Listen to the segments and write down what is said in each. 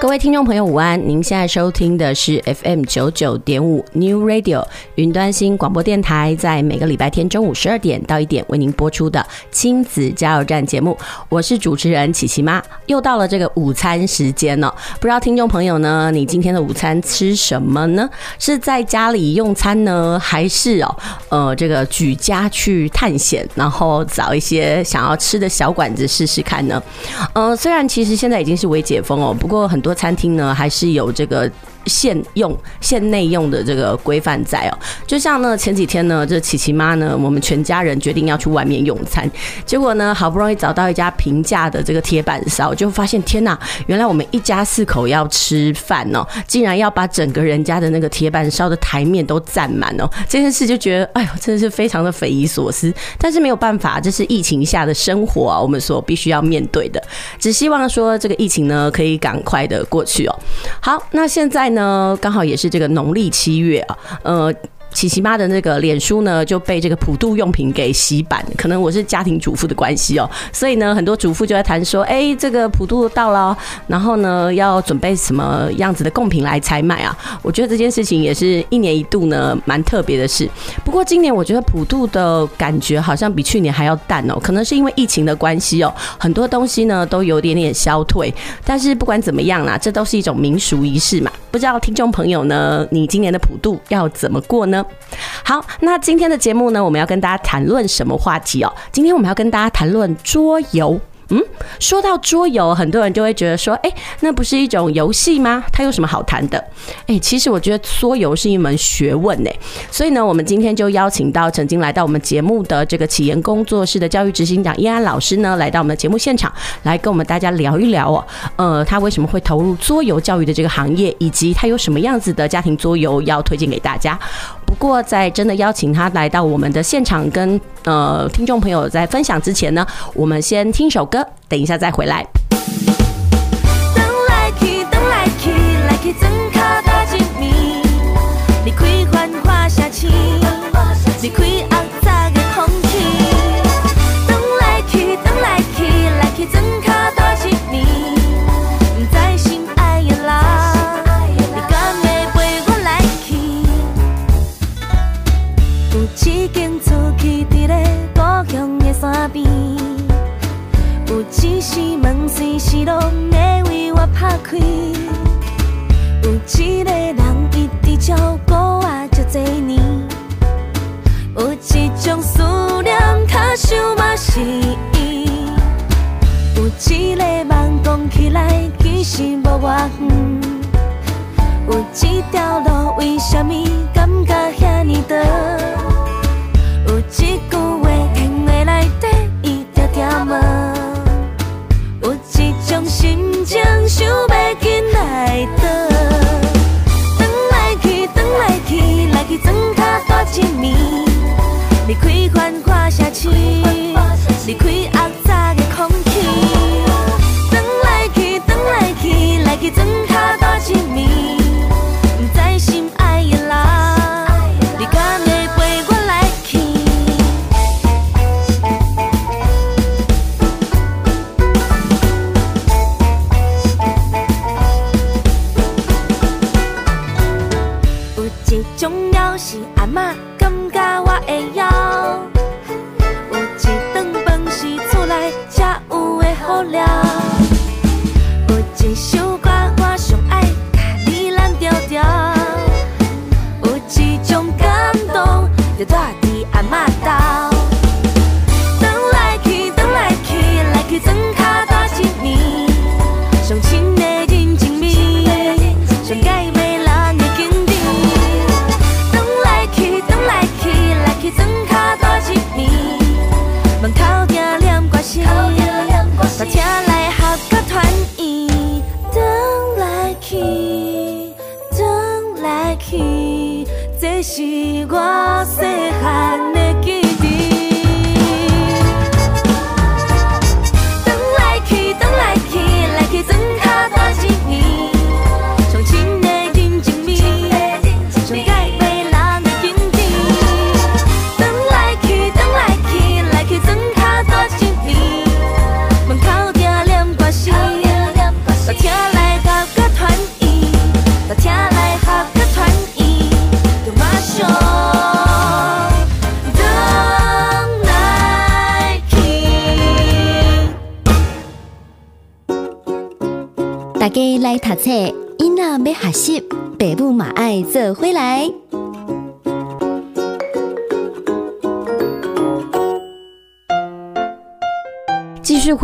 各位听众朋友，午安！您现在收听的是 FM 九九点五 New Radio 云端新广播电台，在每个礼拜天中午十二点到一点为您播出的亲子加油站节目。我是主持人琪琪妈，又到了这个午餐时间了。不知道听众朋友呢，你今天的午餐吃什么呢？是在家里用餐呢，还是哦，呃，这个举家去探险，然后找一些想要吃的小馆子试试看呢？呃，虽然其实现在已经是微解封哦，不过很多。餐厅呢，还是有这个。限用、限内用的这个规范在哦，就像呢前几天呢，这琪琪妈呢，我们全家人决定要去外面用餐，结果呢好不容易找到一家平价的这个铁板烧，就发现天哪，原来我们一家四口要吃饭哦，竟然要把整个人家的那个铁板烧的台面都占满哦，这件事就觉得哎呦，真的是非常的匪夷所思，但是没有办法，这是疫情下的生活啊，我们所必须要面对的，只希望说这个疫情呢可以赶快的过去哦。好，那现在呢，刚好也是这个农历七月啊，呃。琪琪妈的那个脸书呢，就被这个普渡用品给洗版。可能我是家庭主妇的关系哦，所以呢，很多主妇就在谈说，哎，这个普渡到了，然后呢，要准备什么样子的贡品来采买啊？我觉得这件事情也是一年一度呢，蛮特别的事。不过今年我觉得普渡的感觉好像比去年还要淡哦，可能是因为疫情的关系哦，很多东西呢都有点点消退。但是不管怎么样啦，这都是一种民俗仪式嘛。不知道听众朋友呢，你今年的普渡要怎么过呢？好，那今天的节目呢，我们要跟大家谈论什么话题哦？今天我们要跟大家谈论桌游。嗯，说到桌游，很多人就会觉得说，哎，那不是一种游戏吗？它有什么好谈的？哎，其实我觉得桌游是一门学问呢。所以呢，我们今天就邀请到曾经来到我们节目的这个启言工作室的教育执行长叶安老师呢，来到我们的节目现场，来跟我们大家聊一聊哦。呃，他为什么会投入桌游教育的这个行业，以及他有什么样子的家庭桌游要推荐给大家。不过，在真的邀请他来到我们的现场，跟呃听众朋友在分享之前呢，我们先听首歌，等一下再回来。有一首歌我上爱。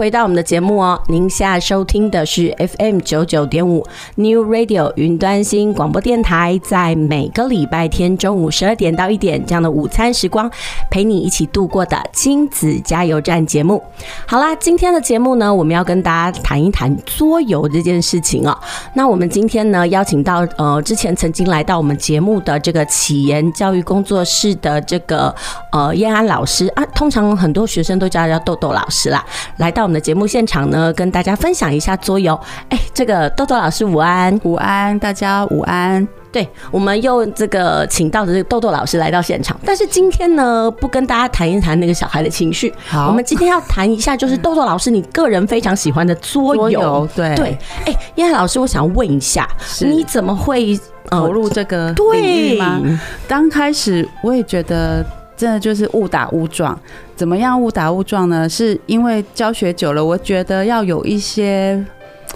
回到我们的节目哦，您现在收听的是 FM 九九点五 New Radio 云端新广播电台，在每个礼拜天中午十二点到一点这样的午餐时光，陪你一起度过的亲子加油站节目。好啦，今天的节目呢，我们要跟大家谈一谈桌游这件事情哦。那我们今天呢，邀请到呃之前曾经来到我们节目的这个启言教育工作室的这个呃燕安老师啊，通常很多学生都叫他叫豆豆老师啦。来到们的节目现场呢，跟大家分享一下桌游。哎，这个豆豆老师午安，午安，大家午安。对，我们又这个请到的这个豆豆老师来到现场，但是今天呢，不跟大家谈一谈那个小孩的情绪。好，我们今天要谈一下，就是 豆豆老师你个人非常喜欢的桌游。对对。哎，燕老师，我想问一下，你怎么会投入这个领域吗？刚开始我也觉得。真的就是误打误撞，怎么样误打误撞呢？是因为教学久了，我觉得要有一些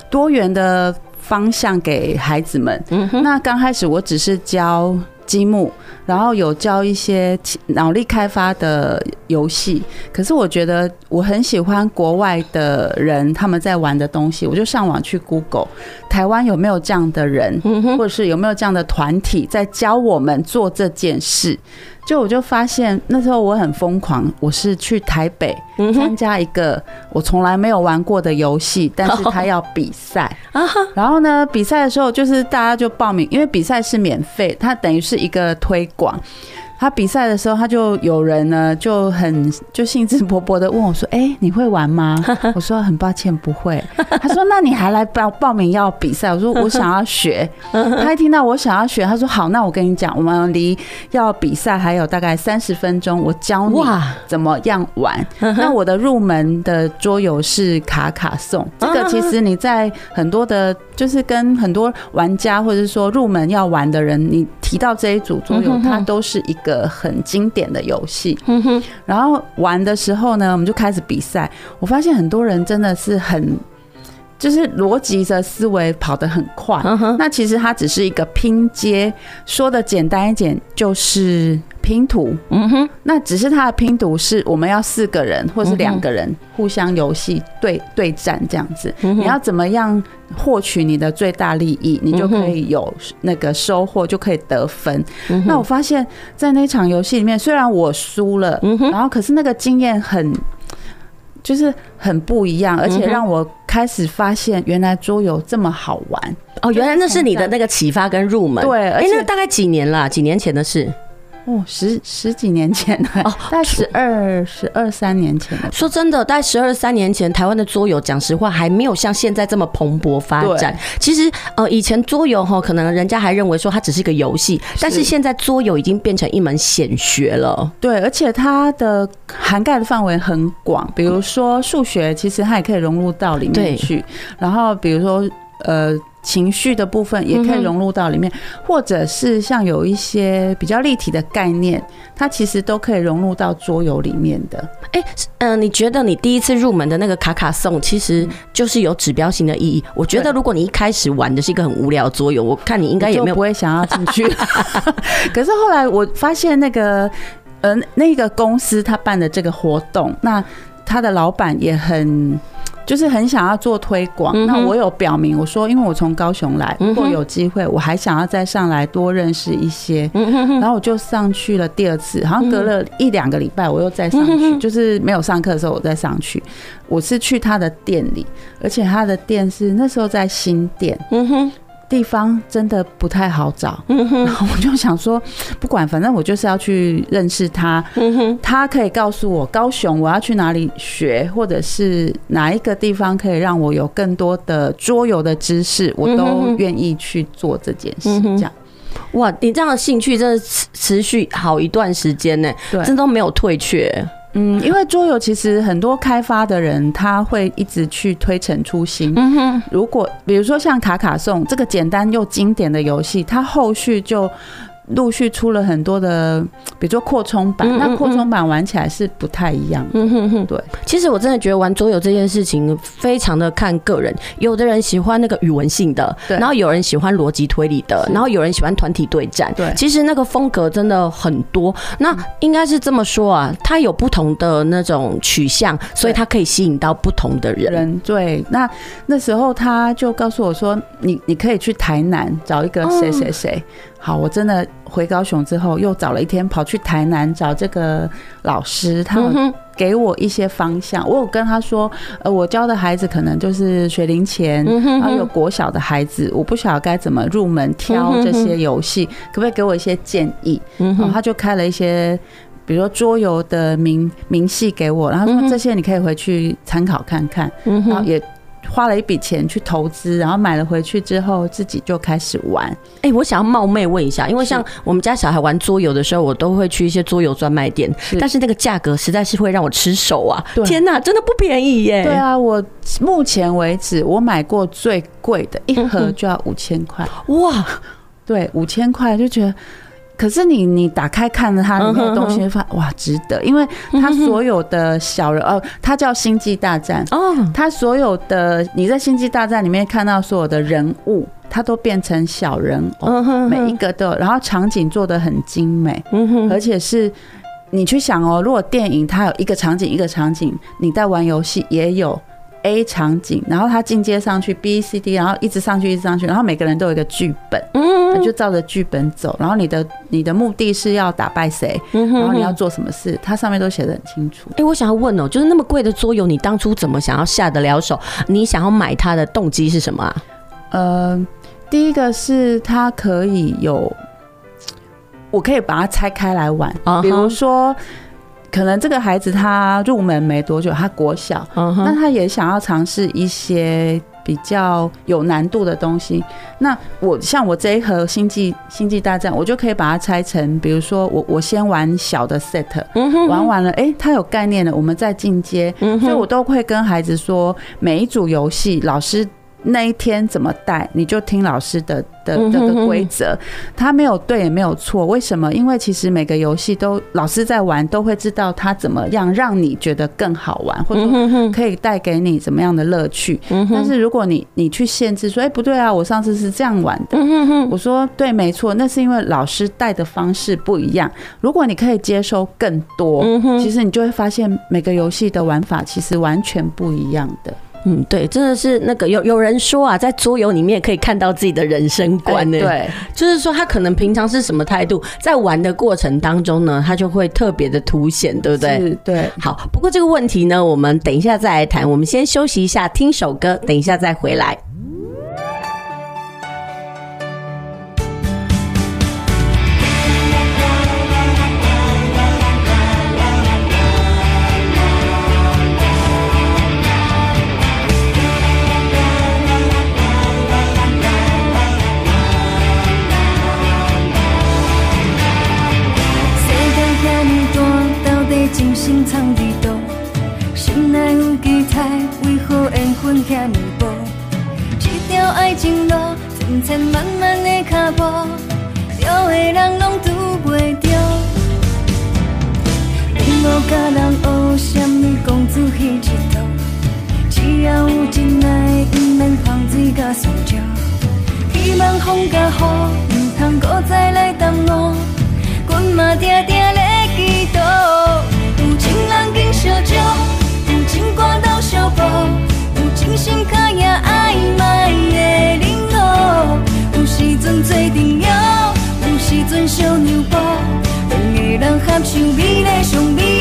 多元的方向给孩子们。嗯，那刚开始我只是教积木，然后有教一些脑力开发的游戏。可是我觉得我很喜欢国外的人他们在玩的东西，我就上网去 Google，台湾有没有这样的人，或者是有没有这样的团体在教我们做这件事。就我就发现那时候我很疯狂，我是去台北参加一个我从来没有玩过的游戏，但是他要比赛，然后呢，比赛的时候就是大家就报名，因为比赛是免费，它等于是一个推广。他比赛的时候，他就有人呢就很就兴致勃勃的问我说：“哎、欸，你会玩吗？” 我说：“很抱歉，不会。”他说：“那你还来报报名要比赛？”我说：“我想要学。” 他一听到我想要学，他说：“好，那我跟你讲，我们离要比赛还有大概三十分钟，我教你怎么样玩。那我的入门的桌游是卡卡颂，这个其实你在很多的，就是跟很多玩家或者是说入门要玩的人，你提到这一组桌游，它都是一个。个很经典的游戏，然后玩的时候呢，我们就开始比赛。我发现很多人真的是很，就是逻辑的思维跑得很快。那其实它只是一个拼接，说的简单一点就是。拼图，嗯哼，那只是它的拼图是我们要四个人或是两个人互相游戏对对战这样子，你要怎么样获取你的最大利益，你就可以有那个收获，就可以得分。那我发现，在那场游戏里面，虽然我输了，然后可是那个经验很，就是很不一样，而且让我开始发现，原来桌游这么好玩。哦！原来那是你的那个启发跟入门，对，而且那大概几年了？几年前的事。哦，十十几年前了哦，大概十二十二三年前了。说真的，大概十二三年前，台湾的桌游，讲实话还没有像现在这么蓬勃发展。其实，呃，以前桌游哈，可能人家还认为说它只是一个游戏，但是现在桌游已经变成一门显学了。对，而且它的涵盖的范围很广，比如说数学，其实它也可以融入到里面去。然后，比如说，呃。情绪的部分也可以融入到里面，或者是像有一些比较立体的概念，它其实都可以融入到桌游里面的。哎，嗯，你觉得你第一次入门的那个卡卡颂，其实就是有指标性的意义？我觉得如果你一开始玩的是一个很无聊的桌游，我看你应该也没有不会想要进去。可是后来我发现那个，呃，那个公司他办的这个活动，那他的老板也很。就是很想要做推广，那我有表明我说，因为我从高雄来，如果有机会，我还想要再上来多认识一些，然后我就上去了第二次，好像隔了一两个礼拜，我又再上去，就是没有上课的时候我再上去，我是去他的店里，而且他的店是那时候在新店。地方真的不太好找，然后 我就想说，不管，反正我就是要去认识他。他可以告诉我高雄我要去哪里学，或者是哪一个地方可以让我有更多的桌游的知识，我都愿意去做这件事。这样，哇，你这样的兴趣真的持持续好一段时间呢，真都没有退却。嗯，因为桌游其实很多开发的人他会一直去推陈出新。嗯哼，如果比如说像卡卡颂这个简单又经典的游戏，它后续就陆续出了很多的，比如说扩充版，嗯嗯嗯那扩充版玩起来是不太一样的。嗯哼哼，对。其实我真的觉得玩桌游这件事情非常的看个人，有的人喜欢那个语文性的，然后有人喜欢逻辑推理的，然后有人喜欢团体对战，对其实那个风格真的很多。那应该是这么说啊，它有不同的那种取向，所以它可以吸引到不同的人。人对，那那时候他就告诉我说：“你你可以去台南找一个谁谁谁。”好，我真的回高雄之后，又找了一天，跑去台南找这个老师，他有给我一些方向。我有跟他说：“呃，我教的孩子可能就是学龄前，然后有国小的孩子，我不晓得该怎么入门挑这些游戏，可不可以给我一些建议？”然后他就开了一些。比如说桌游的明明细给我，然后说这些你可以回去参考看看，然后也花了一笔钱去投资，然后买了回去之后自己就开始玩。哎、欸，我想要冒昧问一下，因为像我们家小孩玩桌游的时候，我都会去一些桌游专卖店，是但是那个价格实在是会让我吃手啊！天哪，真的不便宜耶！对啊，我目前为止我买过最贵的一盒就要五千块，哇！对，五千块就觉得。可是你你打开看了它里面的东西，会发现哇，值得，因为它所有的小人哦，它叫星际大战。哦，它所有的你在星际大战里面看到所有的人物，它都变成小人偶，每一个都有，然后场景做的很精美，而且是你去想哦，如果电影它有一个场景一个场景，你在玩游戏也有。A 场景，然后他进阶上去 B、C、D，然后一直上去，一直上去，然后每个人都有一个剧本，嗯，就照着剧本走，然后你的你的目的是要打败谁，然后你要做什么事，它上面都写得很清楚。哎，我想要问哦，就是那么贵的桌游，你当初怎么想要下得了手？你想要买它的动机是什么啊？呃，第一个是它可以有，我可以把它拆开来玩，比如说。可能这个孩子他入门没多久，他国小，那他也想要尝试一些比较有难度的东西。那我像我这一盒星际星际大战，我就可以把它拆成，比如说我我先玩小的 set，玩完了，哎，他有概念了，我们再进阶。所以我都会跟孩子说，每一组游戏老师。那一天怎么带，你就听老师的的的规则，他没有对也没有错。为什么？因为其实每个游戏都老师在玩，都会知道他怎么样让你觉得更好玩，或者说可以带给你怎么样的乐趣。但是如果你你去限制说，哎，不对啊，我上次是这样玩的，我说对，没错，那是因为老师带的方式不一样。如果你可以接受更多，其实你就会发现每个游戏的玩法其实完全不一样的。嗯，对，真的是那个有有人说啊，在桌游里面可以看到自己的人生观呢。对，就是说他可能平常是什么态度，在玩的过程当中呢，他就会特别的凸显，对不对？是，对。好，不过这个问题呢，我们等一下再来谈。我们先休息一下，听首歌，等一下再回来。人风甲雨，唔通搁再来耽误，阮嘛定定咧祈祷。有情人经烧酒，有情歌斗相抱，有情心考验爱卖的领悟。有时阵做朋友，有时阵小牛步，两个人合唱美丽相依。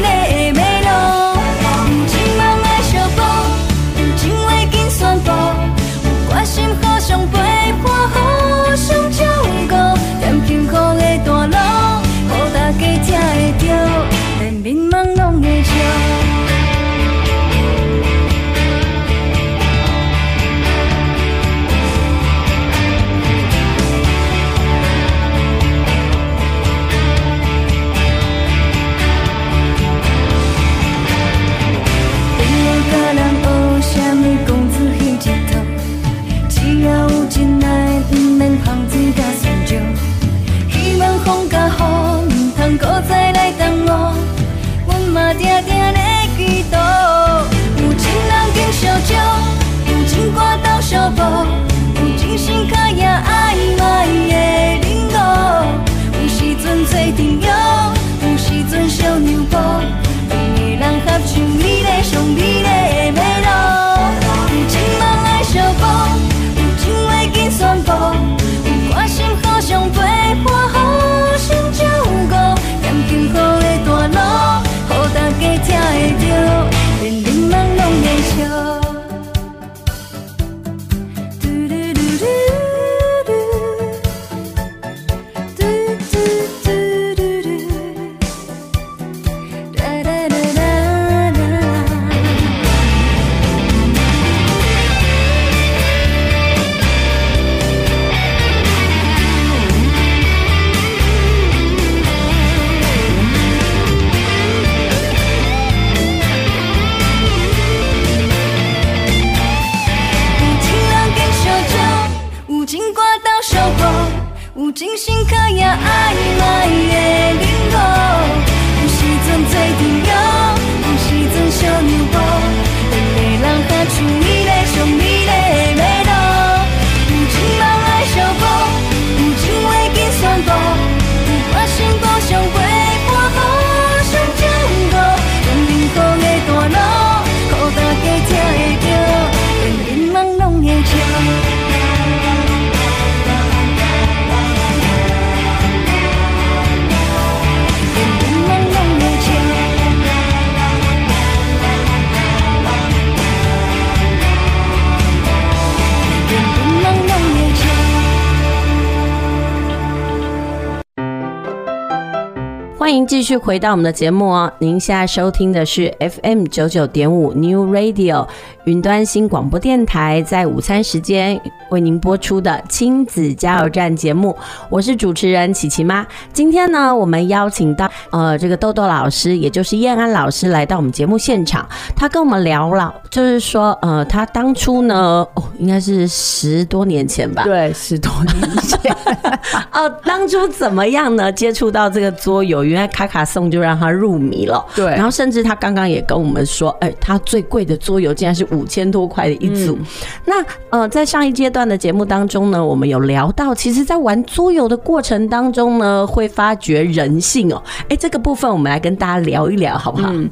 欢迎继续回到我们的节目哦！您现在收听的是 FM 九九点五 New Radio 云端新广播电台，在午餐时间为您播出的亲子加油站节目，我是主持人琪琪妈。今天呢，我们邀请到呃这个豆豆老师，也就是燕安老师来到我们节目现场，他跟我们聊了，就是说呃他当初呢，哦应该是十多年前吧？对，十多年前 哦，当初怎么样呢？接触到这个桌游。原来卡卡颂就让他入迷了，对。然后甚至他刚刚也跟我们说，哎、欸，他最贵的桌游竟然是五千多块的一组。嗯、那呃，在上一阶段的节目当中呢，我们有聊到，其实，在玩桌游的过程当中呢，会发掘人性哦。哎、欸，这个部分我们来跟大家聊一聊，好不好？嗯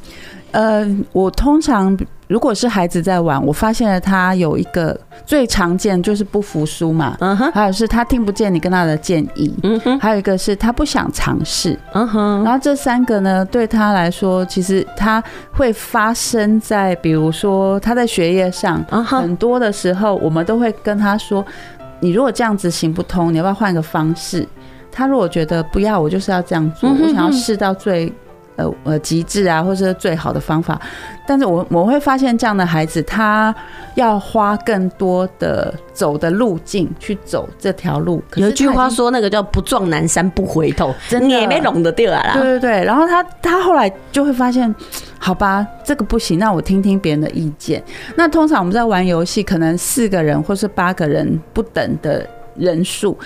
呃，我通常如果是孩子在玩，我发现了他有一个最常见就是不服输嘛，嗯哼，还有是他听不见你跟他的建议，嗯哼，还有一个是他不想尝试，嗯哼，然后这三个呢，对他来说，其实他会发生在比如说他在学业上，很多的时候，我们都会跟他说，你如果这样子行不通，你要不要换个方式？他如果觉得不要，我就是要这样做，我想要试到最。呃呃，极致啊，或是最好的方法，但是我我会发现这样的孩子，他要花更多的走的路径去走这条路。有一句话说，那个叫“不撞南山不回头 ”，真的你也没拢得掉啊。对对对，然后他他后来就会发现，好吧，这个不行，那我听听别人的意见。那通常我们在玩游戏，可能四个人或是八个人不等的。人数，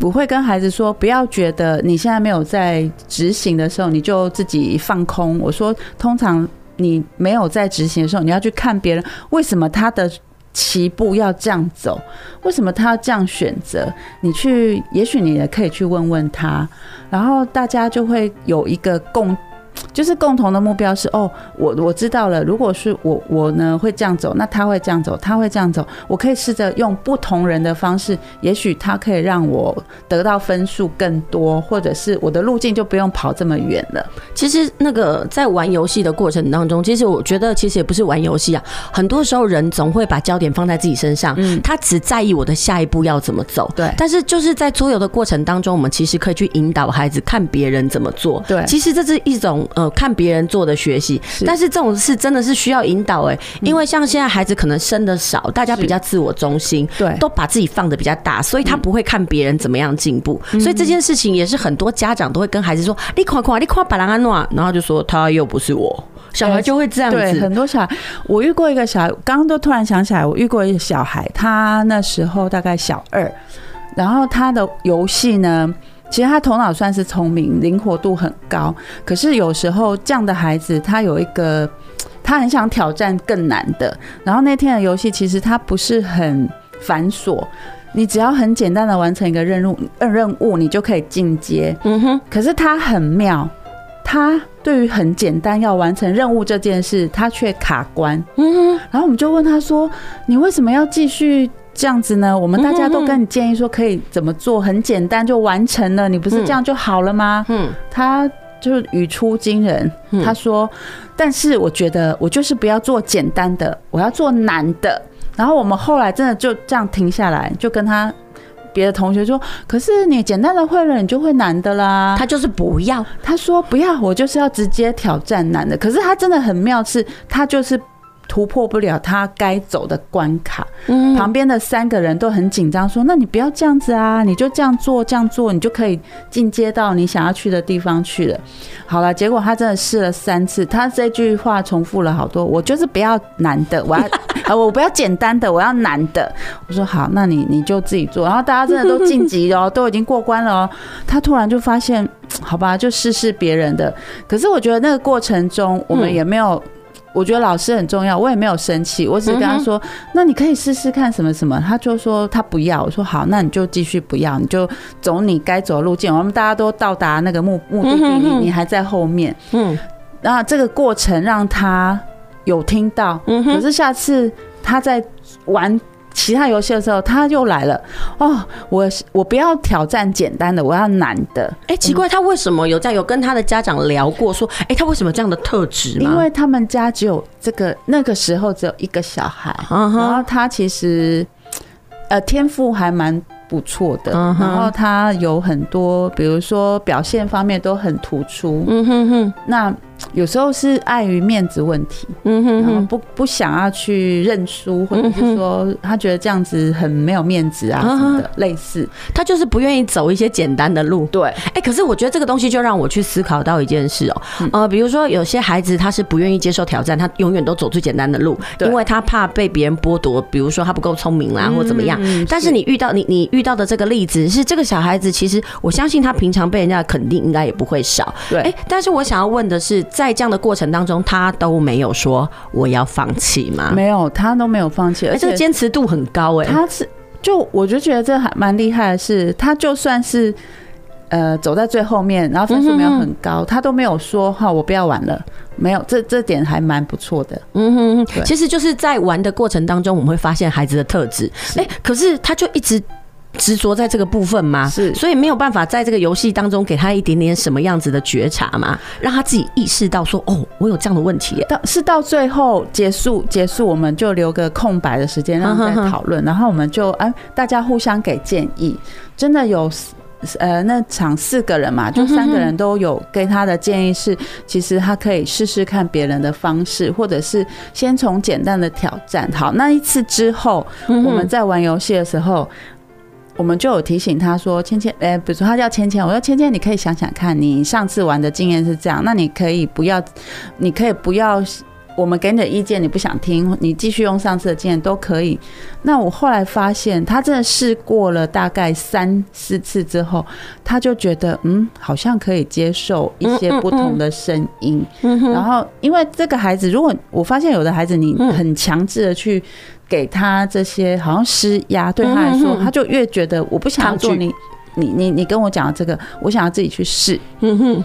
我会跟孩子说，不要觉得你现在没有在执行的时候，你就自己放空。我说，通常你没有在执行的时候，你要去看别人为什么他的棋步要这样走，为什么他要这样选择。你去，也许你也可以去问问他，然后大家就会有一个共。就是共同的目标是哦，我我知道了。如果是我我呢会这样走，那他会这样走，他会这样走。我可以试着用不同人的方式，也许他可以让我得到分数更多，或者是我的路径就不用跑这么远了。其实那个在玩游戏的过程当中，其实我觉得其实也不是玩游戏啊。很多时候人总会把焦点放在自己身上，嗯，他只在意我的下一步要怎么走。对，但是就是在桌游的过程当中，我们其实可以去引导孩子看别人怎么做。对，其实这是一种。呃，看别人做的学习，但是这种事真的是需要引导哎，因为像现在孩子可能生的少，大家比较自我中心，对，都把自己放的比较大，所以他不会看别人怎么样进步，所以这件事情也是很多家长都会跟孩子说：“你看看，你看别人安诺，然后就说他又不是我，小孩就会这样子。对，很多小孩，我遇过一个小孩，刚刚都突然想起来，我遇过一个小孩，他那时候大概小二，然后他的游戏呢。其实他头脑算是聪明，灵活度很高。可是有时候这样的孩子，他有一个，他很想挑战更难的。然后那天的游戏其实他不是很繁琐，你只要很简单的完成一个任务，任务你就可以进阶。嗯哼。可是他很妙，他对于很简单要完成任务这件事，他却卡关。嗯哼。然后我们就问他说：“你为什么要继续？”这样子呢，我们大家都跟你建议说可以怎么做，很简单就完成了，你不是这样就好了吗？嗯，他就是语出惊人，他说：“但是我觉得我就是不要做简单的，我要做难的。”然后我们后来真的就这样停下来，就跟他别的同学说：“可是你简单的会了，你就会难的啦。”他就是不要，他说不要，我就是要直接挑战难的。可是他真的很妙，是他就是。突破不了他该走的关卡。嗯旁边的三个人都很紧张，说：“那你不要这样子啊，你就这样做，这样做，你就可以进阶到你想要去的地方去了。”好了，结果他真的试了三次，他这句话重复了好多。我就是不要难的，我要 啊，我不要简单的，我要难的。我说好，那你你就自己做。然后大家真的都晋级哦，都已经过关了哦。他突然就发现，好吧，就试试别人的。可是我觉得那个过程中，我们也没有。我觉得老师很重要，我也没有生气，我只是跟他说：“那你可以试试看什么什么。”他就说他不要，我说好，那你就继续不要，你就走你该走的路径。我们大家都到达那个目目的地，你你还在后面。嗯，那这个过程让他有听到，可是下次他在玩其他游戏的时候，他又来了。哦，我我不要挑战简单的，我要难的。哎，奇怪，他为什么有这样？有跟他的家长聊过，说，哎，他为什么这样的特质吗？因为他们家只有这个，那个时候只有一个小孩，然后他其实呃天赋还蛮不错的，然后他有很多，比如说表现方面都很突出。嗯哼哼，那。有时候是碍于面子问题，嗯哼，然后不不想要去认输，或者是说他觉得这样子很没有面子啊什么的，类似，他就是不愿意走一些简单的路。对，哎，可是我觉得这个东西就让我去思考到一件事哦，呃，比如说有些孩子他是不愿意接受挑战，他永远都走最简单的路，因为他怕被别人剥夺，比如说他不够聪明啦，或怎么样。但是你遇到你你遇到的这个例子是这个小孩子，其实我相信他平常被人家肯定应该也不会少。对，哎，但是我想要问的是。在这样的过程当中，他都没有说我要放弃吗？没有，他都没有放弃，而且坚持度很高哎。他是就我就觉得这还蛮厉害的是，他就算是呃走在最后面，然后分数没有很高，他都没有说哈我不要玩了，没有，这这点还蛮不错的。嗯哼，其实就是在玩的过程当中，我们会发现孩子的特质。哎，可是他就一直。执着在这个部分吗？是，所以没有办法在这个游戏当中给他一点点什么样子的觉察吗？让他自己意识到说，哦，我有这样的问题。到是到最后结束结束，我们就留个空白的时间让他们再讨论，然后我们就哎，大家互相给建议。真的有呃，那场四个人嘛，就三个人都有给他的建议是，其实他可以试试看别人的方式，或者是先从简单的挑战。好，那一次之后，我们在玩游戏的时候。我们就有提醒他说：“芊芊，哎，比如说他叫芊芊，我说芊芊，你可以想想看，你上次玩的经验是这样，那你可以不要，你可以不要，我们给你的意见你不想听，你继续用上次的经验都可以。那我后来发现，他真的试过了大概三四次之后，他就觉得嗯，好像可以接受一些不同的声音。然后，因为这个孩子，如果我发现有的孩子，你很强制的去。”给他这些好像施压，对他来说，他就越觉得我不想要做你，你你你跟我讲的这个，我想要自己去试。嗯哼。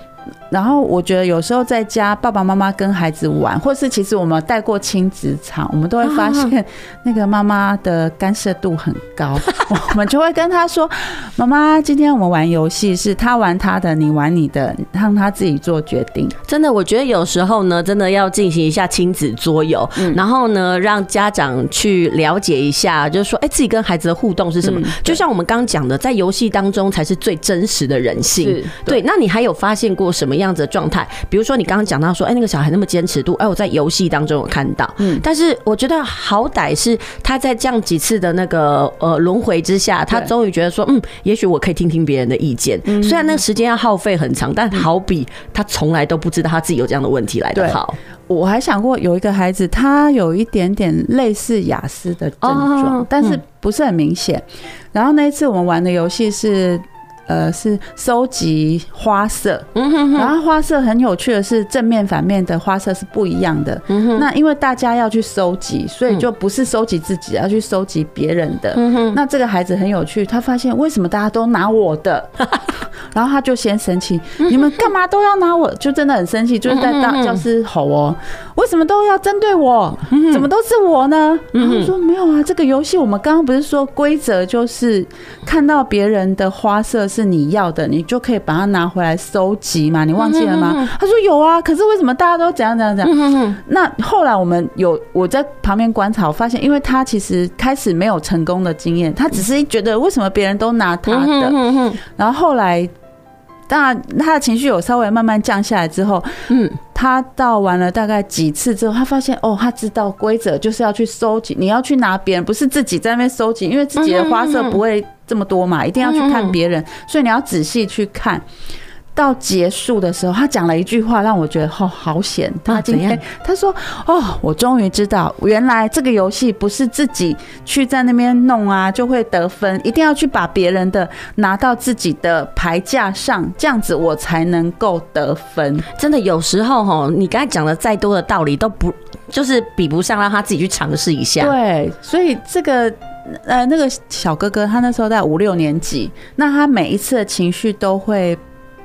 然后我觉得有时候在家，爸爸妈妈跟孩子玩，或是其实我们带过亲子场，我们都会发现那个妈妈的干涉度很高。我们就会跟他说：“妈妈，今天我们玩游戏，是他玩他的，你玩你的，让他自己做决定。”真的，我觉得有时候呢，真的要进行一下亲子桌游，然后呢，让家长去了解一下，就是说，哎，自己跟孩子的互动是什么？就像我们刚刚讲的，在游戏当中才是最真实的人性。对，那你还有发现过什么样子的状态？比如说你刚刚讲到说，哎，那个小孩那么坚持度，哎，我在游戏当中有看到。嗯，但是我觉得好歹是他在这样几次的那个呃轮回之下，他终于觉得说，嗯，也许我可以听听别人的意见。虽然那个时间要耗费很长，但好比他从来都不知道他自己有这样的问题来的好。我还想过有一个孩子，他有一点点类似雅思的症状，但是不是很明显。然后那一次我们玩的游戏是。呃，是收集花色，然后花色很有趣的是，正面反面的花色是不一样的。那因为大家要去收集，所以就不是收集自己，要去收集别人的。那这个孩子很有趣，他发现为什么大家都拿我的，然后他就先生气，你们干嘛都要拿我？就真的很生气，就是在大教室吼哦，为什么都要针对我？怎么都是我呢？然后说没有啊，这个游戏我们刚刚不是说规则就是看到别人的花色是。是你要的，你就可以把它拿回来收集嘛？你忘记了吗？他说有啊，可是为什么大家都怎样怎样怎样？那后来我们有我在旁边观察，我发现，因为他其实开始没有成功的经验，他只是觉得为什么别人都拿他的，然后后来当然他的情绪有稍微慢慢降下来之后，嗯，他到玩了大概几次之后，他发现哦，他知道规则就是要去收集，你要去拿别人，不是自己在那边收集，因为自己的花色不会这么多嘛，一定要去看别人，所以你要仔细去看。到结束的时候，他讲了一句话，让我觉得哦，好险。他今天他说：“哦，我终于知道，原来这个游戏不是自己去在那边弄啊就会得分，一定要去把别人的拿到自己的牌架上，这样子我才能够得分。”真的，有时候哈，你刚才讲的再多的道理都不，就是比不上让他自己去尝试一下。对，所以这个呃，那个小哥哥他那时候在五六年级，那他每一次的情绪都会。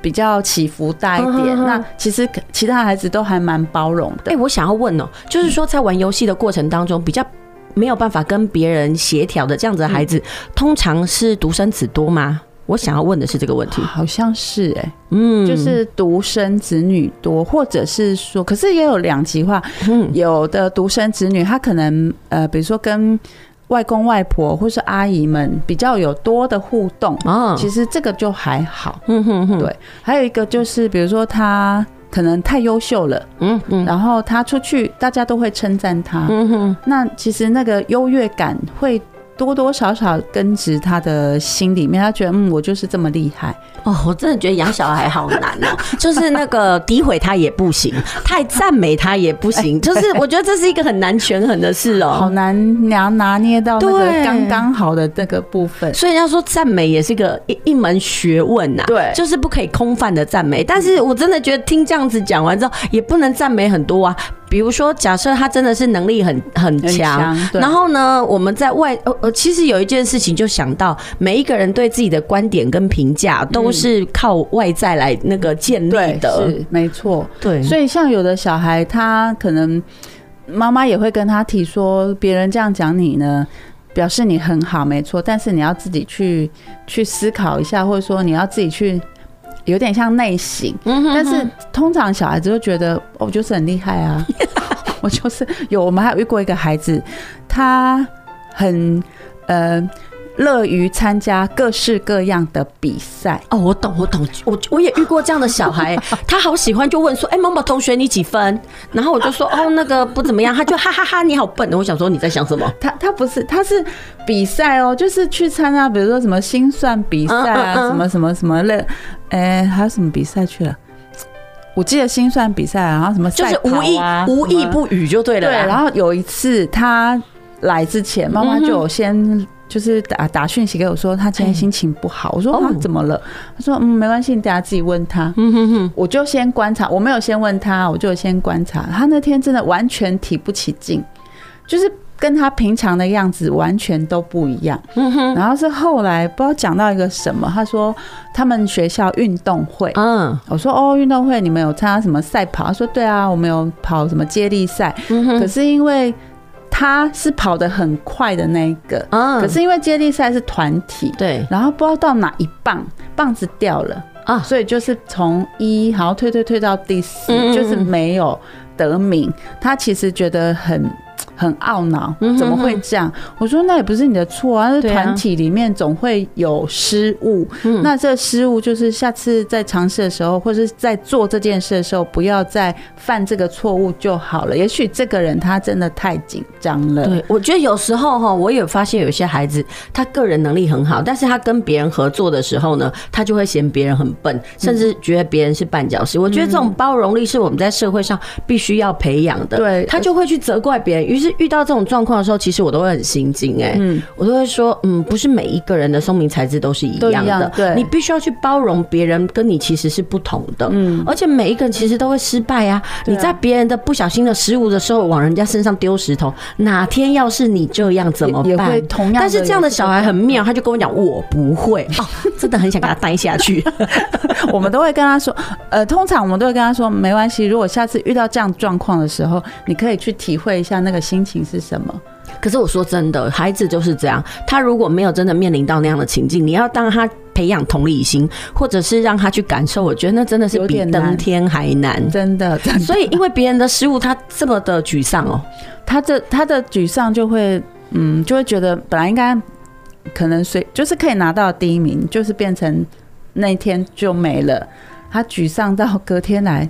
比较起伏大一点，那其实其他孩子都还蛮包容的。哎，我想要问哦，就是说在玩游戏的过程当中，比较没有办法跟别人协调的这样子的孩子，通常是独生子多吗？我想要问的是这个问题。好像是哎，嗯，就是独生子女多，或者是说，可是也有两极化，嗯，有的独生子女他可能呃，比如说跟。外公外婆或是阿姨们比较有多的互动，其实这个就还好。嗯哼哼，对。还有一个就是，比如说他可能太优秀了，嗯嗯，然后他出去大家都会称赞他，嗯哼，那其实那个优越感会。多多少少根植他的心里面，他觉得嗯，我就是这么厉害哦。我真的觉得养小孩好难哦，就是那个诋毁他也不行，太赞美他也不行，就是我觉得这是一个很难权衡的事哦，好难拿拿捏到那个刚刚好的这个部分。所以要说赞美也是一个一一门学问呐，对，就是不可以空泛的赞美。但是我真的觉得听这样子讲完之后，也不能赞美很多啊。比如说，假设他真的是能力很很强，然后呢，我们在外呃呃，其实有一件事情就想到，每一个人对自己的观点跟评价都是靠外在来那个建立的，是没错，对。所以像有的小孩，他可能妈妈也会跟他提说，别人这样讲你呢，表示你很好，没错，但是你要自己去去思考一下，或者说你要自己去。有点像内省，但是通常小孩子都觉得我就是很厉害啊，我就是有。我们还有遇过一个孩子，他很呃。乐于参加各式各样的比赛哦，我懂，我懂，我我也遇过这样的小孩，他好喜欢就问说，哎、欸，某某同学你几分？然后我就说，哦，那个不怎么样，他就哈哈哈哈，你好笨。我想说你在想什么？他他不是，他是比赛哦，就是去参加，比如说什么心算比赛啊，什么什么什么类，哎、欸，还有什么比赛去了？我记得心算比赛，然后什么就是无意无意不语就对了。对，然后有一次他来之前，妈妈就有先。就是打打讯息给我说，他今天心情不好。我说他，怎么了？他说嗯，没关系，你等下自己问他。嗯哼哼，我就先观察，我没有先问他，我就先观察。他那天真的完全提不起劲，就是跟他平常的样子完全都不一样。嗯哼，然后是后来不知道讲到一个什么，他说他们学校运动会。嗯，我说哦，运动会你们有参加什么赛跑？他说对啊，我们有跑什么接力赛。可是因为。他是跑得很快的那一个，可是因为接力赛是团体，对，然后不知道到哪一棒棒子掉了啊，所以就是从一，然后退退退到第四，就是没有得名。他其实觉得很。很懊恼，怎么会这样？我说那也不是你的错啊，是团体里面总会有失误。那这失误就是下次在尝试的时候，或者是在做这件事的时候，不要再犯这个错误就好了。也许这个人他真的太紧张了。对，我觉得有时候哈，我有发现有些孩子他个人能力很好，但是他跟别人合作的时候呢，他就会嫌别人很笨，甚至觉得别人是绊脚石。我觉得这种包容力是我们在社会上必须要培养的。对，他就会去责怪别人，于是。遇到这种状况的时候，其实我都会很心惊哎，嗯，我都会说，嗯，不是每一个人的聪明才智都是一样的，对，你必须要去包容别人跟你其实是不同的，嗯，而且每一个人其实都会失败啊。你在别人的不小心的失误的时候往人家身上丢石头，哪天要是你这样怎么办？也会同样。但是这样的小孩很妙，他就跟我讲，我不会 哦，真的很想给他带下去。我们都会跟他说，呃，通常我们都会跟他说，没关系，如果下次遇到这样状况的时候，你可以去体会一下那个心情是什么？可是我说真的，孩子就是这样。他如果没有真的面临到那样的情境，你要当他培养同理心，或者是让他去感受，我觉得那真的是比登天还难。真的，真的。所以因为别人的失误，他这么的沮丧哦，他这他的沮丧就会，嗯，就会觉得本来应该可能随就是可以拿到第一名，就是变成那天就没了。他沮丧到隔天来，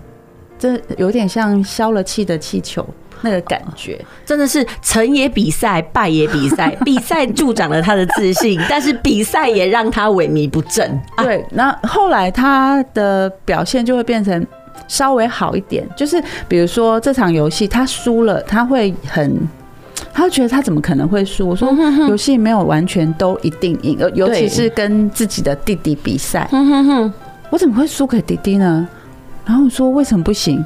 这有点像消了气的气球。那个感觉真的是成也比赛，败也比赛。比赛助长了他的自信，但是比赛也让他萎靡不振。对，那后来他的表现就会变成稍微好一点，就是比如说这场游戏他输了，他会很，他会觉得他怎么可能会输？我说游戏没有完全都一定赢，尤其是跟自己的弟弟比赛，我怎么会输给弟弟呢？然后我说为什么不行？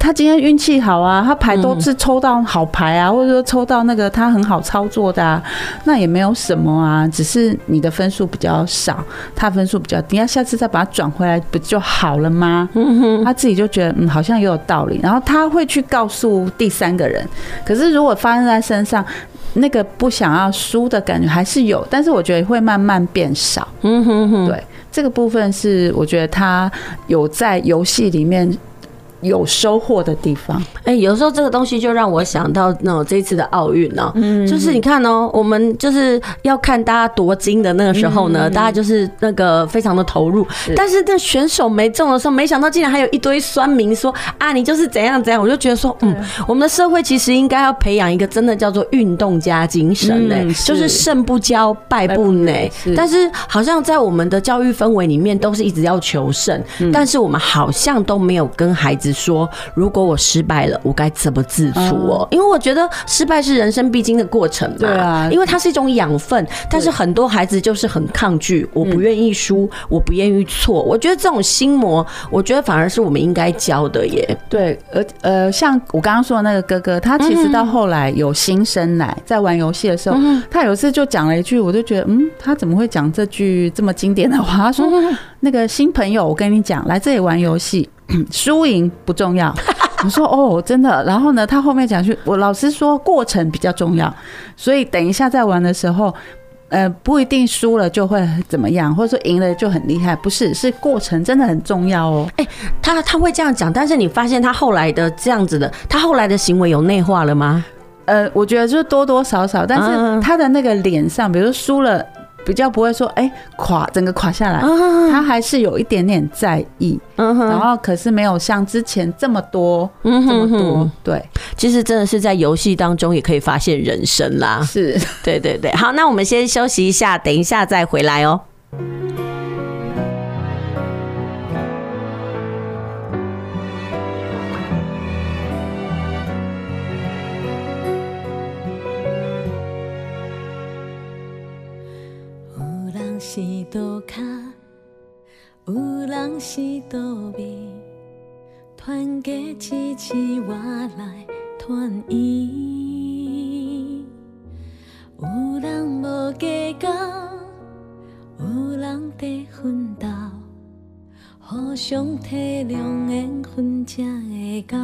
他今天运气好啊，他牌都是抽到好牌啊，或者说抽到那个他很好操作的啊，那也没有什么啊，只是你的分数比较少，他分数比较低，那下次再把它转回来不就好了吗？他自己就觉得嗯，好像也有道理，然后他会去告诉第三个人，可是如果发生在身上，那个不想要输的感觉还是有，但是我觉得会慢慢变少。嗯哼哼，对，这个部分是我觉得他有在游戏里面。有收获的地方，哎，有时候这个东西就让我想到那种这一次的奥运呢，嗯，就是你看哦，我们就是要看大家夺金的那个时候呢，大家就是那个非常的投入，但是那选手没中的时候，没想到竟然还有一堆酸民说啊，你就是怎样怎样，我就觉得说，嗯，我们的社会其实应该要培养一个真的叫做运动家精神呢，就是胜不骄，败不馁，但是好像在我们的教育氛围里面，都是一直要求胜，但是我们好像都没有跟孩子。说如果我失败了，我该怎么自处哦？因为我觉得失败是人生必经的过程嘛。对啊，因为它是一种养分。但是很多孩子就是很抗拒，我不愿意输，我不愿意错。我觉得这种心魔，我觉得反而是我们应该教的耶。对，呃呃，像我刚刚说的那个哥哥，他其实到后来有新生来，在玩游戏的时候，他有一次就讲了一句，我就觉得，嗯，他怎么会讲这句这么经典的话？他说：“那个新朋友，我跟你讲，来这里玩游戏。”输赢不重要，我说哦，真的。然后呢，他后面讲去，我老师说，过程比较重要。所以等一下在玩的时候，呃，不一定输了就会怎么样，或者说赢了就很厉害，不是，是过程真的很重要哦。哎，他他会这样讲，但是你发现他后来的这样子的，他后来的行为有内化了吗？呃，我觉得就是多多少少，但是他的那个脸上，比如说输了。比较不会说哎、欸、垮，整个垮下来，他还是有一点点在意，然后可是没有像之前这么多，这么多。对，其实真的是在游戏当中也可以发现人生啦。是，对对对。好，那我们先休息一下，等一下再回来哦。多卡，有人是多味，团结支持我来团圆。有人无计较，有人在奋斗，互相体谅缘分才会到。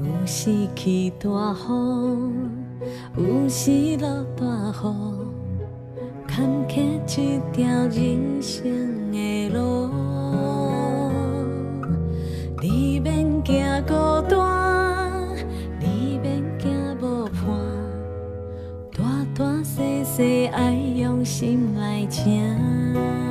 有时起大风。有时落大雨，坎坷一条人生的路，你免惊孤单，你免惊无伴，大大细细爱用心来听。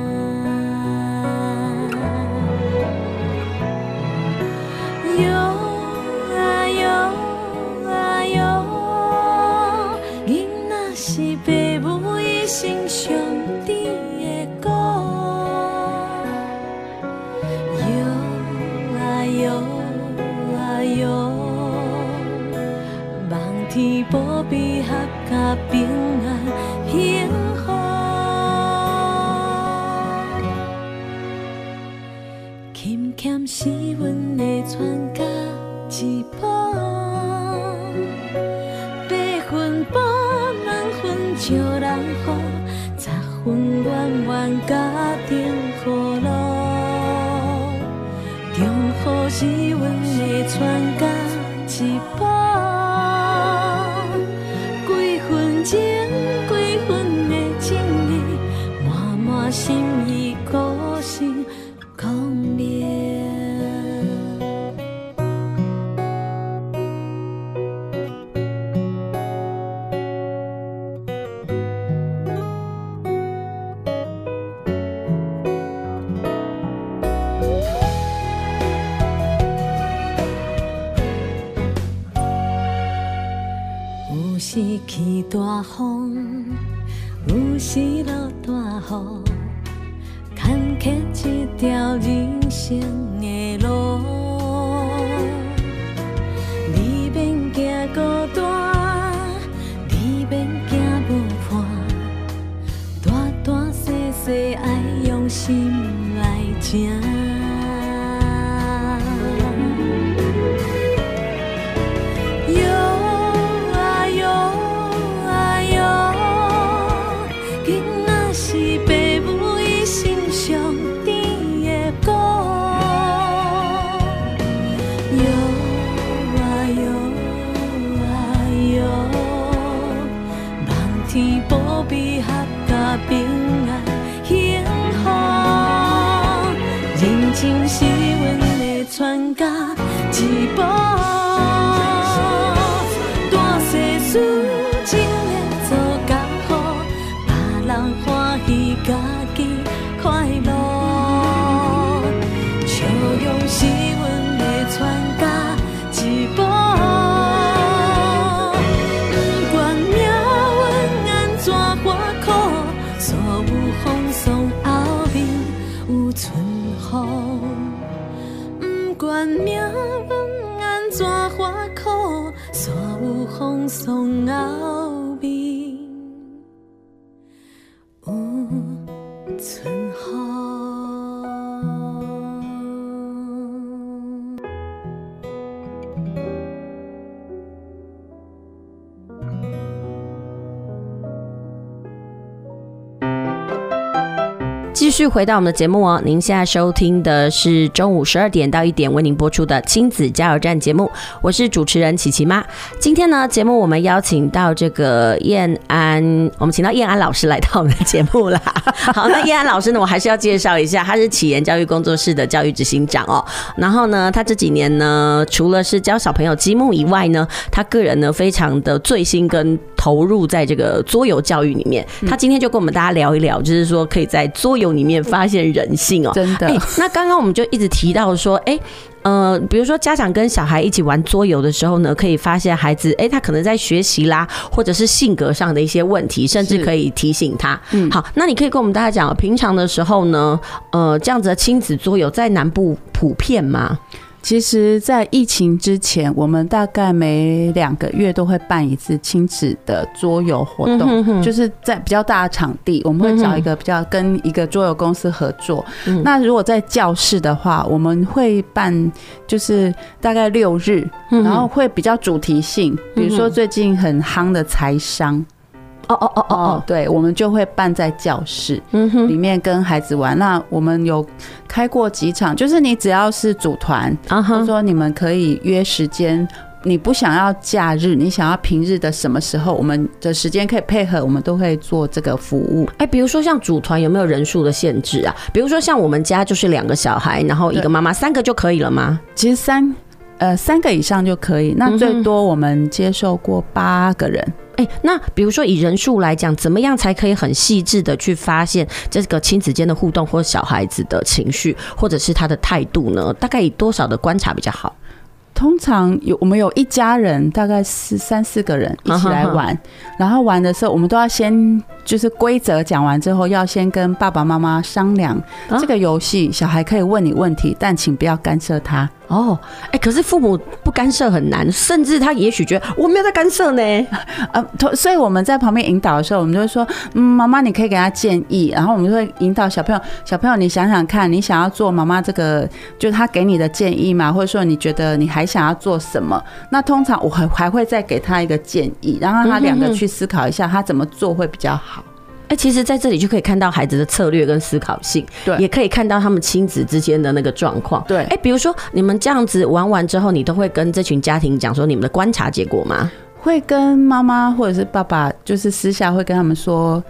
续回到我们的节目哦，您现在收听的是中午十二点到一点为您播出的亲子加油站节目，我是主持人琪琪妈。今天呢，节目我们邀请到这个燕安，我们请到燕安老师来到我们的节目啦。好，那燕安老师呢，我还是要介绍一下，他是启言教育工作室的教育执行长哦。然后呢，他这几年呢，除了是教小朋友积木以外呢，他个人呢非常的醉心跟投入在这个桌游教育里面。他今天就跟我们大家聊一聊，就是说可以在桌游里面发现人性哦，真的。那刚刚我们就一直提到说，哎，呃，比如说家长跟小孩一起玩桌游的时候呢，可以发现孩子，哎，他可能在学习啦，或者是性格上的一些问题，甚至可以提醒他。嗯，好，那你可以跟我们大家讲，平常的时候呢，呃，这样子的亲子桌游在南部普遍吗？其实，在疫情之前，我们大概每两个月都会办一次亲子的桌游活动，嗯、哼哼。就是在比较大的场地，我们会找一个比较跟一个桌游公司合作。嗯、那如果在教室的话，我们会办就是大概六日，然后会比较主题性，比如说最近很夯的财商。哦哦哦哦哦，对，我们就会办在教室，嗯哼，里面跟孩子玩。那我们有开过几场，就是你只要是组团，啊哈，就说你们可以约时间，你不想要假日，你想要平日的什么时候，我们的时间可以配合，我们都会做这个服务。哎，比如说像组团有没有人数的限制啊？比如说像我们家就是两个小孩，然后一个妈妈，三个就可以了吗？其实三呃三个以上就可以，那最多我们接受过八个人。哎，那比如说以人数来讲，怎么样才可以很细致的去发现这个亲子间的互动，或小孩子的情绪，或者是他的态度呢？大概以多少的观察比较好？通常有我们有一家人，大概是三四个人一起来玩，然后玩的时候，我们都要先就是规则讲完之后，要先跟爸爸妈妈商量这个游戏，小孩可以问你问题，但请不要干涉他。哦，哎、欸，可是父母不干涉很难，甚至他也许觉得我没有在干涉呢。呃，所以我们在旁边引导的时候，我们就会说，嗯，妈妈你可以给他建议，然后我们就会引导小朋友，小朋友你想想看，你想要做妈妈这个，就是他给你的建议嘛，或者说你觉得你还想要做什么？那通常我还还会再给他一个建议，然后让他两个去思考一下，他怎么做会比较好。哎，其实在这里就可以看到孩子的策略跟思考性，对，也可以看到他们亲子之间的那个状况，对。哎，比如说你们这样子玩完之后，你都会跟这群家庭讲说你们的观察结果吗？会跟妈妈或者是爸爸，就是私下会跟他们说，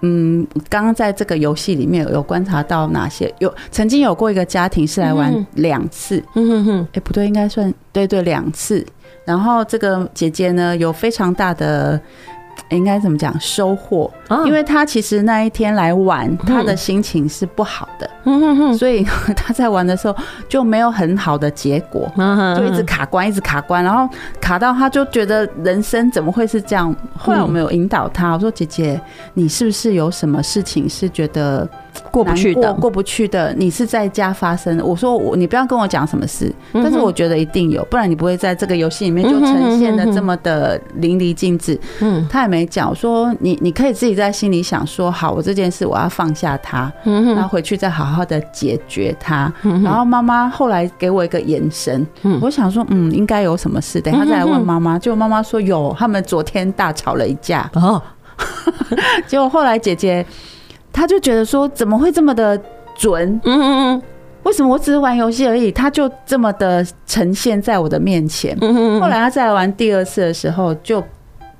嗯，刚刚在这个游戏里面有观察到哪些？有曾经有过一个家庭是来玩两次，嗯哼哼，哎，不对，应该算对对两次。然后这个姐姐呢，有非常大的。应该怎么讲收获？哦因为他其实那一天来玩，他的心情是不好的，所以 他在玩的时候就没有很好的结果，就一直卡关，一直卡关，然后卡到他就觉得人生怎么会是这样？后来我们有引导他，我说姐姐，你是不是有什么事情是觉得过不去的难过过不去的？你是在家发生的？我说我，你不要跟我讲什么事，但是我觉得一定有，不然你不会在这个游戏里面就呈现的这么的淋漓尽致。嗯他也没讲，我说你你可以自己在心里想说，好，我这件事我要放下它，然后回去再好好的解决它。然后妈妈后来给我一个眼神，我想说，嗯，应该有什么事，等一下再来问妈妈。结果妈妈说有，他们昨天大吵了一架。哦，结果后来姐姐她就觉得说，怎么会这么的准？嗯嗯嗯为什么我只是玩游戏而已，他就这么的呈现在我的面前？嗯嗯后来他再来玩第二次的时候，就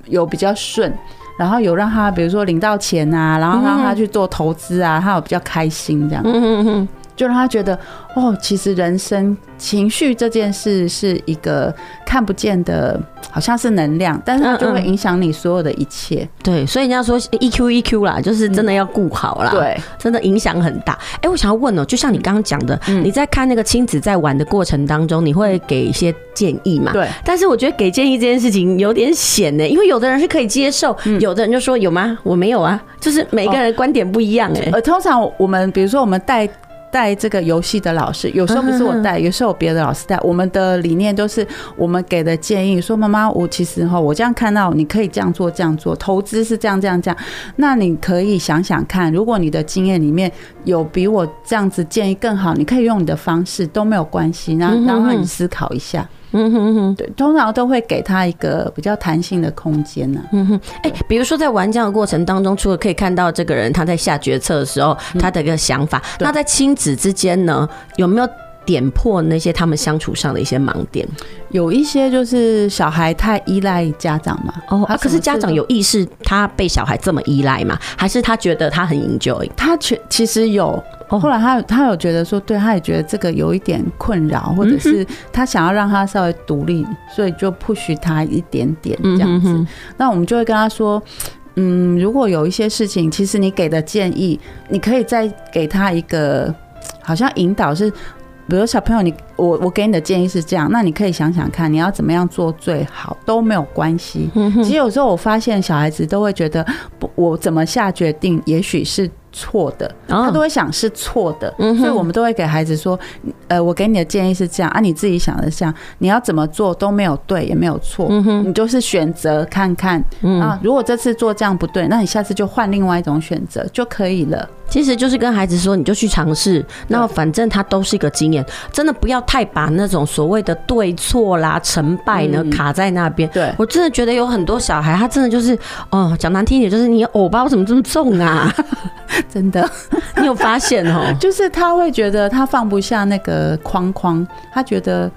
有比较顺，然后有让他比如说领到钱啊，然后让他去做投资啊，他有比较开心这样，嗯嗯嗯就让他觉得哦，其实人生情绪这件事是一个看不见的，好像是能量，但是它就会影响你所有的一切。对，所以人家说 EQ EQ 啦，就是真的要顾好啦，对，真的影响很大。哎，我想要问哦，就像你刚刚讲的，你在看那个亲子在玩的过程当中，你会给一些建议嘛？对，但是我觉得给建议这件事情有点险呢，因为有的人是可以接受，有的人就说有吗？我没有啊，就是每个人的观点不一样哎。呃，通常我们比如说我们带。带这个游戏的老师，有时候不是我带，有时候有别的老师带。我们的理念都是我们给的建议，说妈妈，我其实哈，我这样看到你可以这样做，这样做，投资是这样这样这样。那你可以想想看，如果你的经验里面有比我这样子建议更好，你可以用你的方式都没有关系，然后然后让你思考一下。嗯哼哼，对，通常都会给他一个比较弹性的空间呢。嗯哼，哎，比如说在玩这样的过程当中，除了可以看到这个人他在下决策的时候他的一个想法，那在亲子之间呢，有没有点破那些他们相处上的一些盲点？有一些就是小孩太依赖家长嘛。哦，啊，可是家长有意识他被小孩这么依赖吗？还是他觉得他很 enjoy？他其其实有。后来他他有觉得说，对，他也觉得这个有一点困扰，或者是他想要让他稍微独立，所以就 push 他一点点这样子。那我们就会跟他说，嗯，如果有一些事情，其实你给的建议，你可以再给他一个好像引导是。比如小朋友你，你我我给你的建议是这样，那你可以想想看，你要怎么样做最好都没有关系。其实有时候我发现小孩子都会觉得，不，我怎么下决定，也许是错的，他都会想是错的，所以我们都会给孩子说，呃，我给你的建议是这样啊，你自己想的这样，你要怎么做都没有对，也没有错，你就是选择看看啊，如果这次做这样不对，那你下次就换另外一种选择就可以了。其实就是跟孩子说，你就去尝试，那反正他都是一个经验，真的不要太把那种所谓的对错啦、成败呢卡在那边。对，我真的觉得有很多小孩，他真的就是，哦，讲难听一点，就是你偶包怎么这么重啊？真的，你有发现哦？就是他会觉得他放不下那个框框，他觉得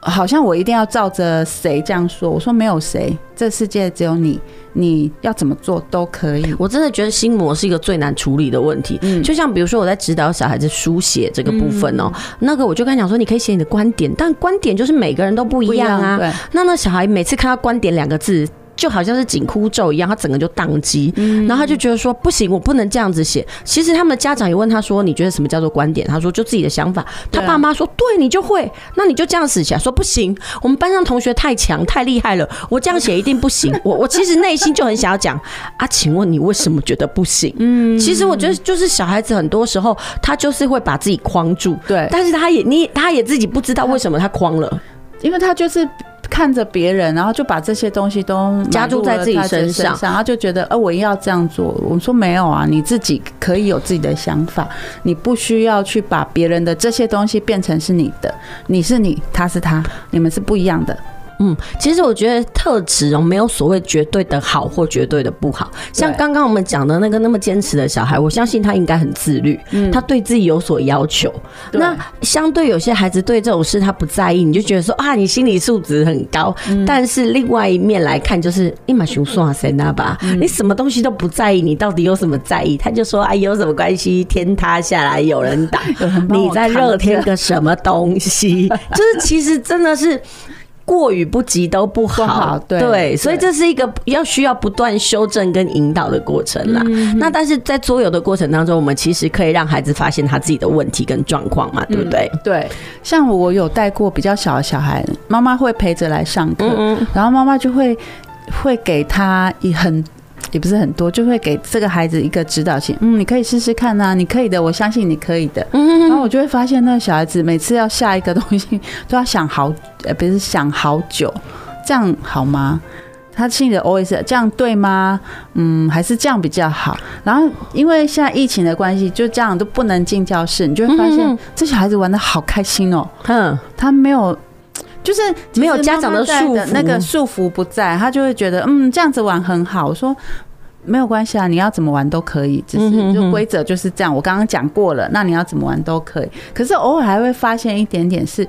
好像我一定要照着谁这样说。我说没有谁，这世界只有你。你要怎么做都可以。我真的觉得心魔是一个最难处理的问题。嗯，就像比如说我在指导小孩子书写这个部分哦，那个我就跟他讲说，你可以写你的观点，但观点就是每个人都不一样啊。对。那那小孩每次看到观点两个字，就好像是紧箍咒一样，他整个就宕机。嗯。然后他就觉得说不行，我不能这样子写。其实他们的家长也问他说，你觉得什么叫做观点？他说就自己的想法。他爸妈说对，你就会，那你就这样子写。说不行，我们班上同学太强太厉害了，我这样写一定不行。我我其实内心就很想要讲啊，请问你为什么觉得不行？嗯，其实我觉得就是小孩子很多时候他就是会把自己框住，对，但是他也你他也自己不知道为什么他框了，因为他就是。看着别人，然后就把这些东西都加注在自己身上，然后就觉得，呃，我要这样做。我说没有啊，你自己可以有自己的想法，你不需要去把别人的这些东西变成是你的。你是你，他是他，你们是不一样的。嗯，其实我觉得特质哦，没有所谓绝对的好或绝对的不好。像刚刚我们讲的那个那么坚持的小孩，我相信他应该很自律，他对自己有所要求。那相对有些孩子对这种事他不在意，你就觉得说啊，你心理素质很高。但是另外一面来看，就是你嘛想算谁那吧？你什么东西都不在意，你到底有什么在意？他就说哎，有什么关系？天塌下来有人挡，你在热天 个什么东西？就是其实真的是。过与不及都不好。不好对对，所以这是一个要需要不断修正跟引导的过程啦。那但是在桌游的过程当中，我们其实可以让孩子发现他自己的问题跟状况嘛，对不对？对，像我有带过比较小的小孩，妈妈会陪着来上课，然后妈妈就会会给他一很。也不是很多，就会给这个孩子一个指导性。嗯，你可以试试看啊，你可以的，我相信你可以的。然后我就会发现，那个小孩子每次要下一个东西 都要想好，呃，不是想好久，这样好吗？他心里的 OS 这样对吗？嗯，还是这样比较好。然后因为现在疫情的关系，就这样都不能进教室，你就会发现这小孩子玩的好开心哦。嗯，他没有。就是没有家长的束缚，那个束缚不在，他就会觉得嗯，这样子玩很好。我说没有关系啊，你要怎么玩都可以，只是就规则就是这样。我刚刚讲过了，那你要怎么玩都可以。可是偶尔还会发现一点点是，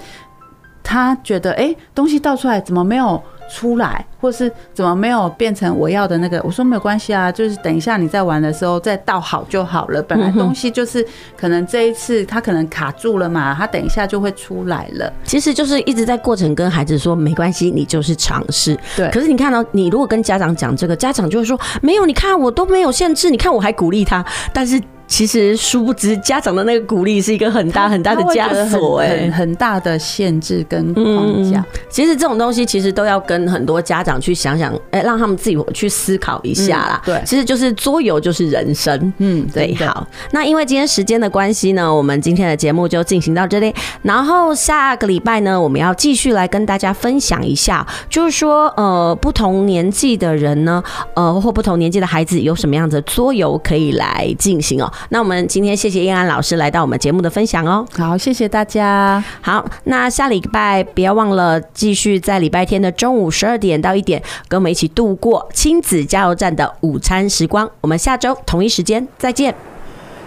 他觉得哎，东西倒出来怎么没有出来，或是怎么没有变成我要的那个？我说没有关系啊，就是等一下你在玩的时候再倒好就好了。本来东西就是可能这一次他可能卡住了嘛，他等一下就会出来了。其实就是一直在过程跟孩子说没关系，你就是尝试。对。可是你看到你如果跟家长讲这个，家长就会说没有，你看我都没有限制，你看我还鼓励他，但是。其实殊不知，家长的那个鼓励是一个很大很大的枷锁，哎，很很大的限制跟框架。其实这种东西其实都要跟很多家长去想想，哎，让他们自己去思考一下啦。对，其实就是桌游就是人生。嗯，对。好，那因为今天时间的关系呢，我们今天的节目就进行到这里。然后下个礼拜呢，我们要继续来跟大家分享一下，就是说，呃，不同年纪的人呢，呃，或不同年纪的孩子有什么样的桌游可以来进行哦。那我们今天谢谢燕安老师来到我们节目的分享哦。好，谢谢大家。好，那下礼拜不要忘了继续在礼拜天的中午十二点到一点，跟我们一起度过亲子加油站的午餐时光。我们下周同一时间再见。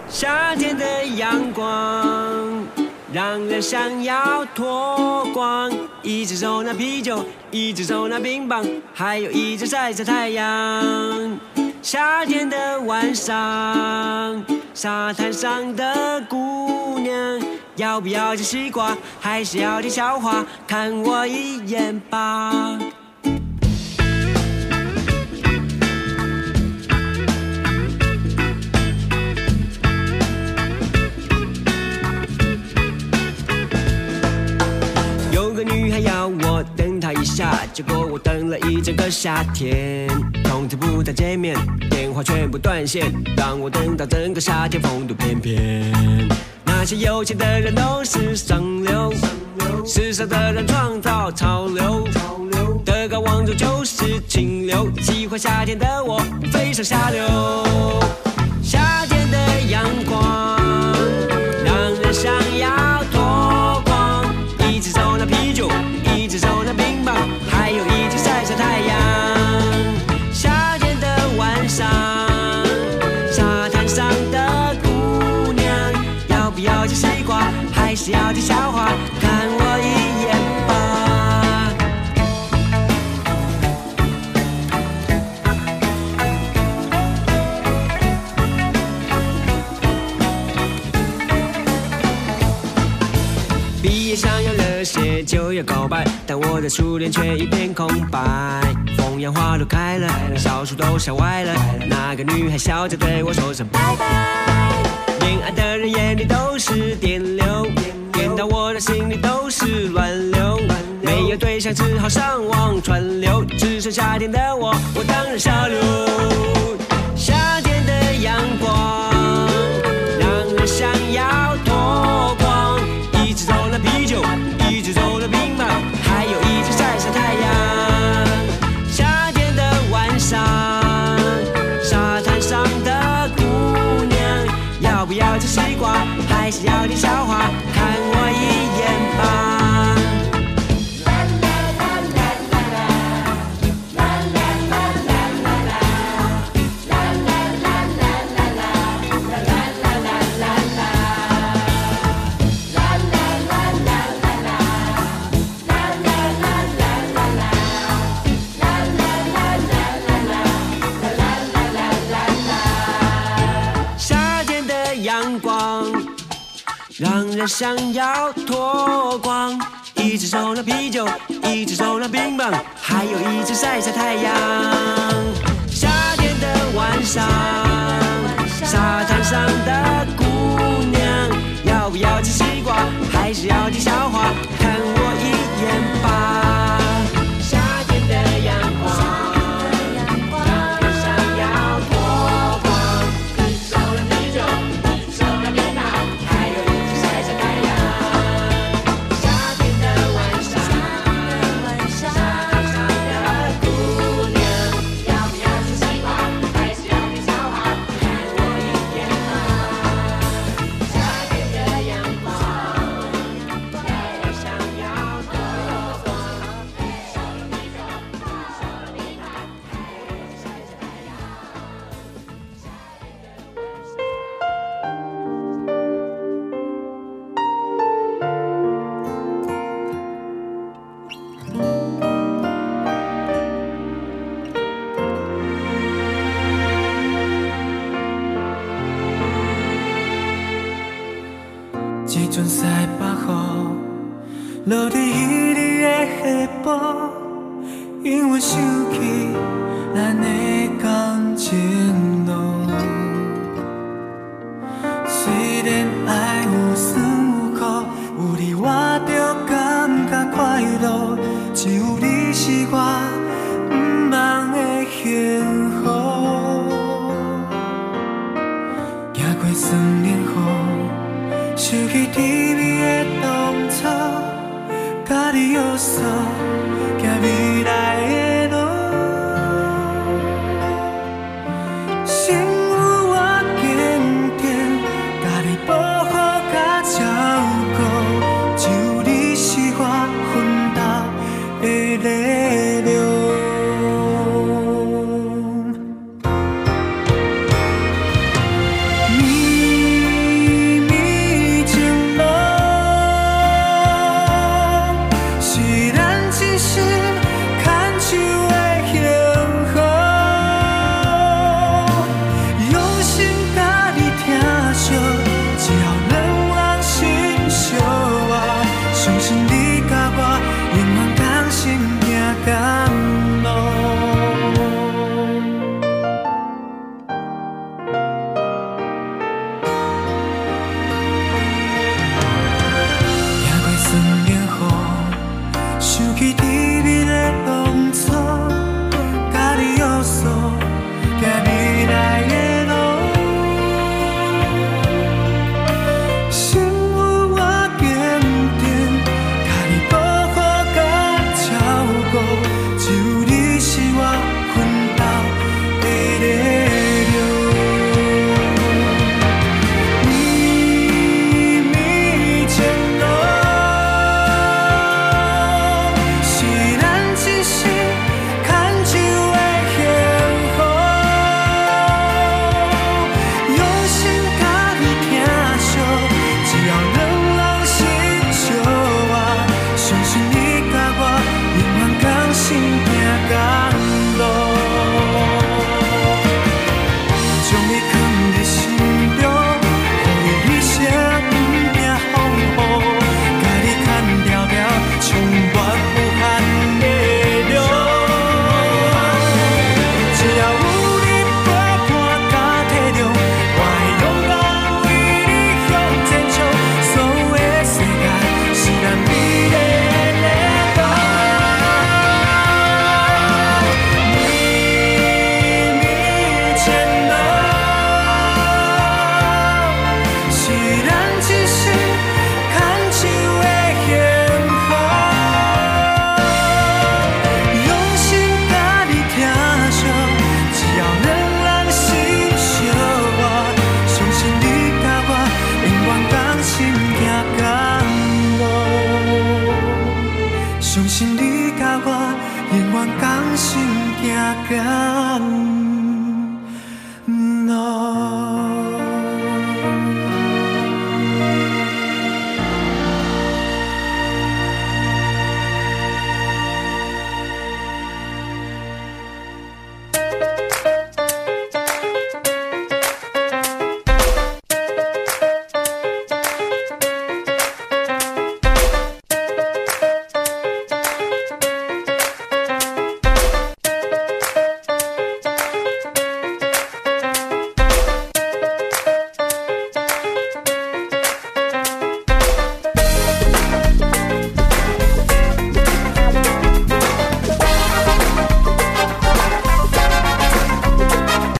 夏天的阳光让人想要脱光，一只手拿啤酒，一只手拿冰棒，还有一只晒晒太阳。夏天的晚上，沙滩上的姑娘，要不要吃西瓜，还是要听笑话？看我一眼吧。有个女孩要我等她一下，结果我等了一整个夏天。从此不再见面，电话全部断线，让我等到整个夏天风度翩翩。那些有钱的人都是上流，时尚的人创造潮流，德高望重就是清流。喜欢夏天的我，飞上下流。夏天的阳光，的初恋却一片空白。凤阳花都开了，小树都笑歪了。那个女孩笑着对我说声拜拜。恋爱的人眼里都是电流，电到我的心里都是乱流。没有对象只好上网串流，只剩夏天的我，我当然下流。夏天的阳光让人想要还是要听笑话？想要脱光，一只手拿啤酒，一只手拿冰棒，还有一只晒晒太阳。夏天的晚上，沙滩上的姑娘，要不要吃西瓜，还是要听笑话？看我一眼吧。